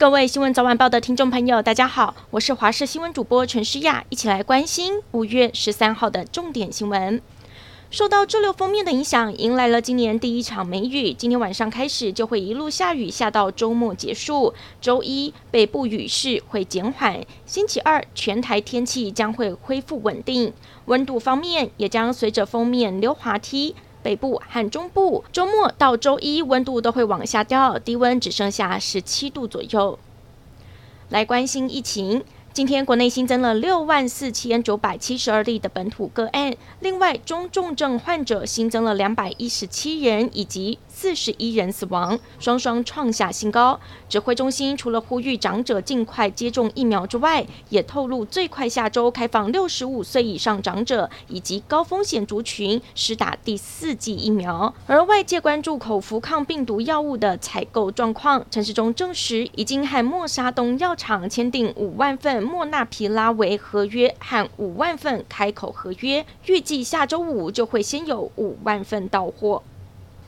各位新闻早晚报的听众朋友，大家好，我是华视新闻主播陈诗雅，一起来关心五月十三号的重点新闻。受到滞留封面的影响，迎来了今年第一场梅雨。今天晚上开始就会一路下雨，下到周末结束。周一北部雨势会减缓，星期二全台天气将会恢复稳定。温度方面也将随着封面溜滑梯。北部和中部周末到周一温度都会往下掉，低温只剩下十七度左右。来关心疫情。今天国内新增了六万四千九百七十二例的本土个案，另外中重症患者新增了两百一十七人，以及四十一人死亡，双双创下新高。指挥中心除了呼吁长者尽快接种疫苗之外，也透露最快下周开放六十五岁以上长者以及高风险族群施打第四剂疫苗。而外界关注口服抗病毒药物的采购状况，陈时中证实已经和默沙东药厂签订五万份。莫纳皮拉韦合约和五万份开口合约，预计下周五就会先有五万份到货。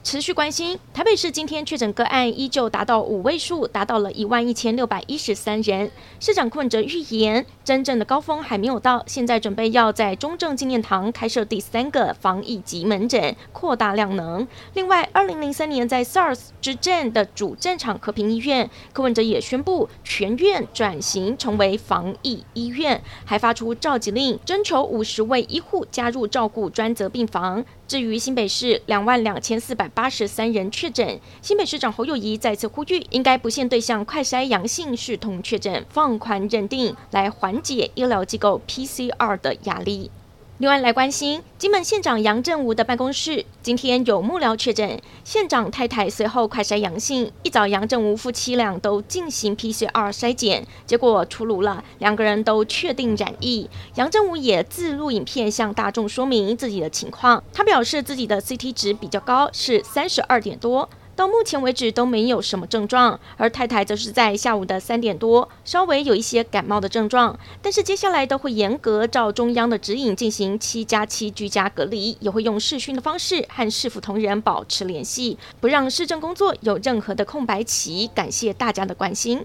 持续关心，台北市今天确诊个案依旧达到五位数，达到了一万一千六百一十三人。市长柯文哲预言，真正的高峰还没有到，现在准备要在中正纪念堂开设第三个防疫级门诊，扩大量能。另外，二零零三年在 SARS 之战的主战场和平医院，柯文哲也宣布全院转型成为防疫医院，还发出召集令，征求五十位医护加入照顾专责病房。至于新北市两万两千四百八十三人确诊，新北市长侯友谊再次呼吁，应该不限对象快筛阳性视同确诊，放宽认定，来缓解医疗机构 PCR 的压力。另外来关心，金门县长杨振武的办公室今天有幕僚确诊，县长太太随后快筛阳性。一早，杨振武夫妻俩都进行 PCR 筛检，结果出炉了，两个人都确定染疫。杨振武也自录影片向大众说明自己的情况，他表示自己的 CT 值比较高，是三十二点多。到目前为止都没有什么症状，而太太则是在下午的三点多稍微有一些感冒的症状，但是接下来都会严格照中央的指引进行七加七居家隔离，也会用视讯的方式和市府同仁保持联系，不让市政工作有任何的空白期。感谢大家的关心。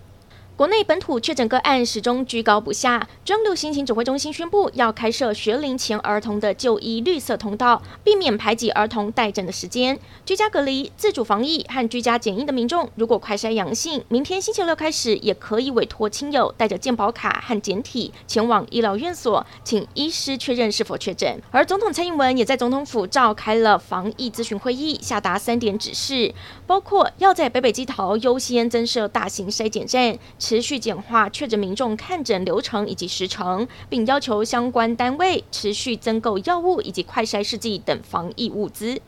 国内本土确诊个案始终居高不下，中央流行情指挥中心宣布要开设学龄前儿童的就医绿色通道，避免排挤儿童待诊的时间。居家隔离、自主防疫和居家检疫的民众，如果快筛阳性，明天星期六开始也可以委托亲友带着健保卡和检体前往医疗院所，请医师确认是否确诊。而总统蔡英文也在总统府召开了防疫咨询会议，下达三点指示，包括要在北北基桃优先增设大型筛检站。持续简化确诊民众看诊流程以及时程，并要求相关单位持续增购药物以及快筛试剂等防疫物资。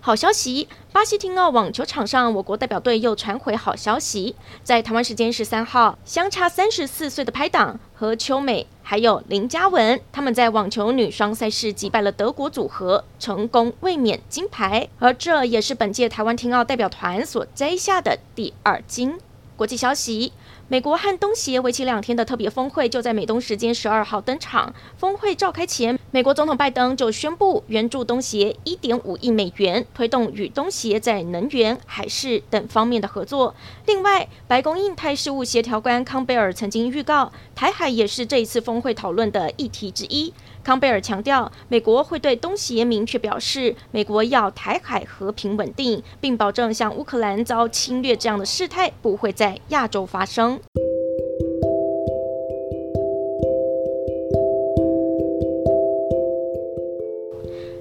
好消息，巴西廷奥网球场上，我国代表队又传回好消息，在台湾时间十三号，相差三十四岁的拍档何秋美还有林嘉文，他们在网球女双赛事击败了德国组合，成功卫冕金牌，而这也是本届台湾廷奥代表团所摘下的第二金。国际消息。美国和东协为期两天的特别峰会就在美东时间十二号登场。峰会召开前，美国总统拜登就宣布援助东协一点五亿美元，推动与东协在能源、海事等方面的合作。另外，白宫印太事务协调官康贝尔曾经预告，台海也是这一次峰会讨论的议题之一。康贝尔强调，美国会对东协明确表示，美国要台海和平稳定，并保证像乌克兰遭侵略这样的事态不会在亚洲发生。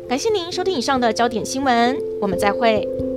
感谢您收听以上的焦点新闻，我们再会。